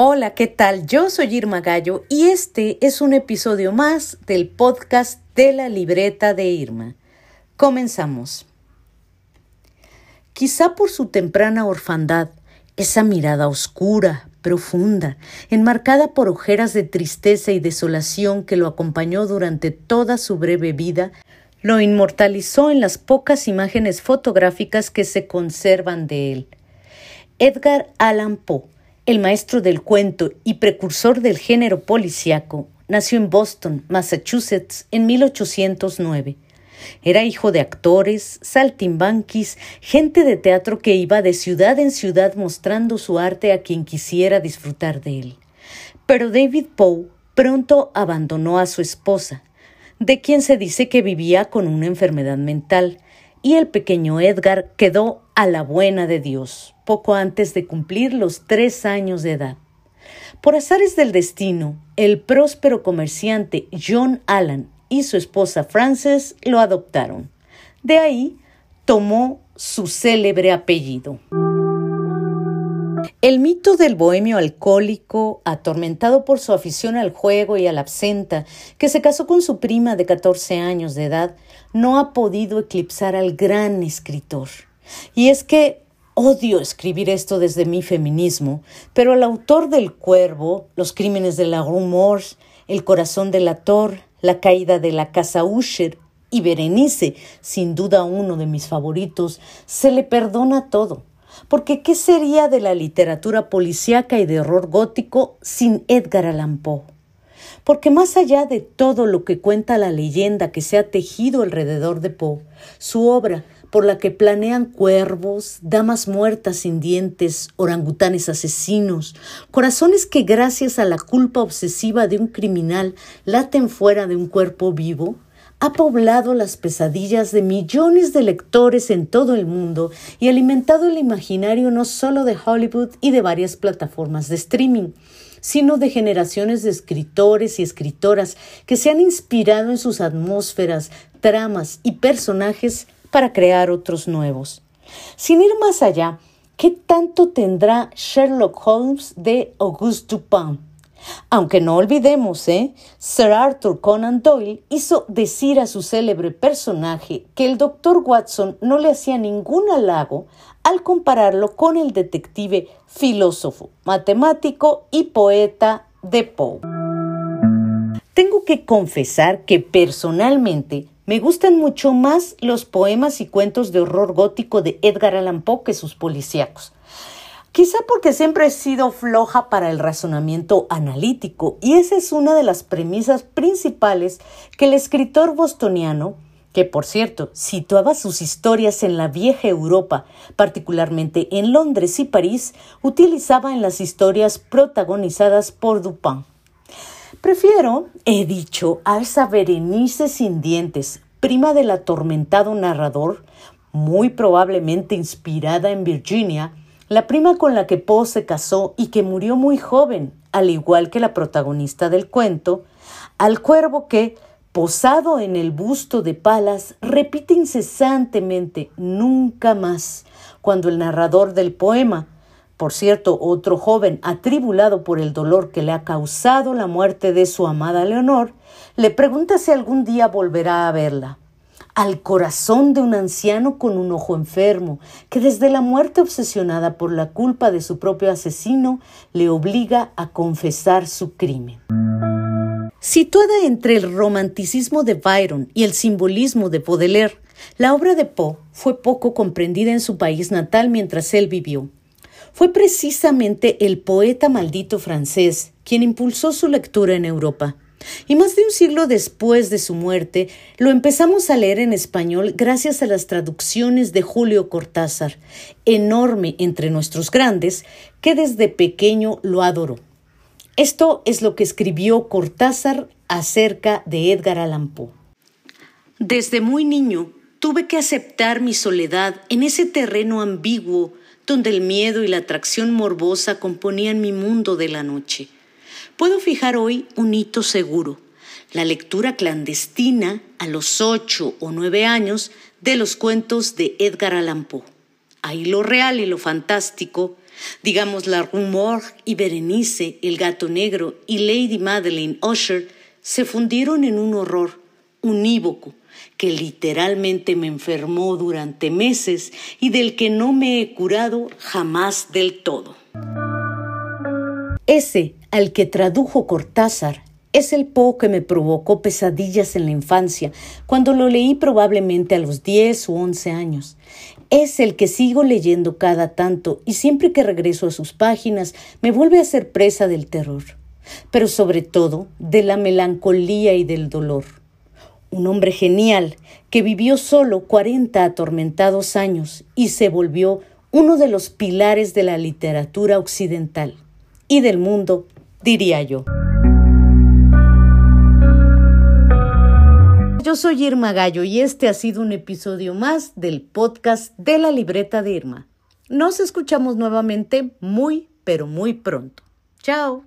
Hola, ¿qué tal? Yo soy Irma Gallo y este es un episodio más del podcast de la libreta de Irma. Comenzamos. Quizá por su temprana orfandad, esa mirada oscura, profunda, enmarcada por ojeras de tristeza y desolación que lo acompañó durante toda su breve vida, lo inmortalizó en las pocas imágenes fotográficas que se conservan de él. Edgar Allan Poe el maestro del cuento y precursor del género policíaco, nació en Boston, Massachusetts, en 1809. Era hijo de actores, saltimbanquis, gente de teatro que iba de ciudad en ciudad mostrando su arte a quien quisiera disfrutar de él. Pero David Poe pronto abandonó a su esposa, de quien se dice que vivía con una enfermedad mental, y el pequeño Edgar quedó a la buena de Dios, poco antes de cumplir los tres años de edad. Por azares del destino, el próspero comerciante John Allan y su esposa Frances lo adoptaron. De ahí tomó su célebre apellido. El mito del bohemio alcohólico, atormentado por su afición al juego y a la absenta, que se casó con su prima de 14 años de edad, no ha podido eclipsar al gran escritor. Y es que odio escribir esto desde mi feminismo, pero el autor del Cuervo, Los crímenes de la Rue El corazón de la Tor, La caída de la casa Usher y Berenice, sin duda uno de mis favoritos, se le perdona todo. Porque ¿qué sería de la literatura policíaca y de horror gótico sin Edgar Allan Poe? Porque más allá de todo lo que cuenta la leyenda que se ha tejido alrededor de Poe, su obra, por la que planean cuervos, damas muertas sin dientes, orangutanes asesinos, corazones que gracias a la culpa obsesiva de un criminal laten fuera de un cuerpo vivo, ha poblado las pesadillas de millones de lectores en todo el mundo y alimentado el imaginario no solo de Hollywood y de varias plataformas de streaming, sino de generaciones de escritores y escritoras que se han inspirado en sus atmósferas, tramas y personajes para crear otros nuevos. Sin ir más allá, ¿qué tanto tendrá Sherlock Holmes de Auguste Dupin? Aunque no olvidemos, ¿eh? Sir Arthur Conan Doyle hizo decir a su célebre personaje que el doctor Watson no le hacía ningún halago al compararlo con el detective filósofo, matemático y poeta de Poe. Tengo que confesar que personalmente me gustan mucho más los poemas y cuentos de horror gótico de Edgar Allan Poe que sus policíacos. Quizá porque siempre he sido floja para el razonamiento analítico y esa es una de las premisas principales que el escritor bostoniano, que por cierto situaba sus historias en la vieja Europa, particularmente en Londres y París, utilizaba en las historias protagonizadas por Dupin. Prefiero, he dicho, a esa Berenice sin dientes, prima del atormentado narrador, muy probablemente inspirada en Virginia, la prima con la que Poe se casó y que murió muy joven, al igual que la protagonista del cuento, al cuervo que, posado en el busto de Palas, repite incesantemente nunca más, cuando el narrador del poema, por cierto, otro joven atribulado por el dolor que le ha causado la muerte de su amada Leonor, le pregunta si algún día volverá a verla al corazón de un anciano con un ojo enfermo, que desde la muerte obsesionada por la culpa de su propio asesino le obliga a confesar su crimen. Situada entre el romanticismo de Byron y el simbolismo de Baudelaire, la obra de Poe fue poco comprendida en su país natal mientras él vivió. Fue precisamente el poeta maldito francés quien impulsó su lectura en Europa. Y más de un siglo después de su muerte, lo empezamos a leer en español gracias a las traducciones de Julio Cortázar, enorme entre nuestros grandes, que desde pequeño lo adoró. Esto es lo que escribió Cortázar acerca de Edgar Allan Poe. Desde muy niño tuve que aceptar mi soledad en ese terreno ambiguo donde el miedo y la atracción morbosa componían mi mundo de la noche. Puedo fijar hoy un hito seguro, la lectura clandestina a los ocho o nueve años de los cuentos de Edgar Allan Poe. Ahí lo real y lo fantástico, digamos la Rumor y Berenice, el gato negro y Lady Madeleine Usher, se fundieron en un horror unívoco que literalmente me enfermó durante meses y del que no me he curado jamás del todo. Ese al que tradujo Cortázar es el Poe que me provocó pesadillas en la infancia, cuando lo leí probablemente a los 10 u 11 años. Es el que sigo leyendo cada tanto y siempre que regreso a sus páginas me vuelve a ser presa del terror, pero sobre todo de la melancolía y del dolor. Un hombre genial que vivió solo 40 atormentados años y se volvió uno de los pilares de la literatura occidental y del mundo, diría yo. Yo soy Irma Gallo y este ha sido un episodio más del podcast de la libreta de Irma. Nos escuchamos nuevamente muy, pero muy pronto. Chao.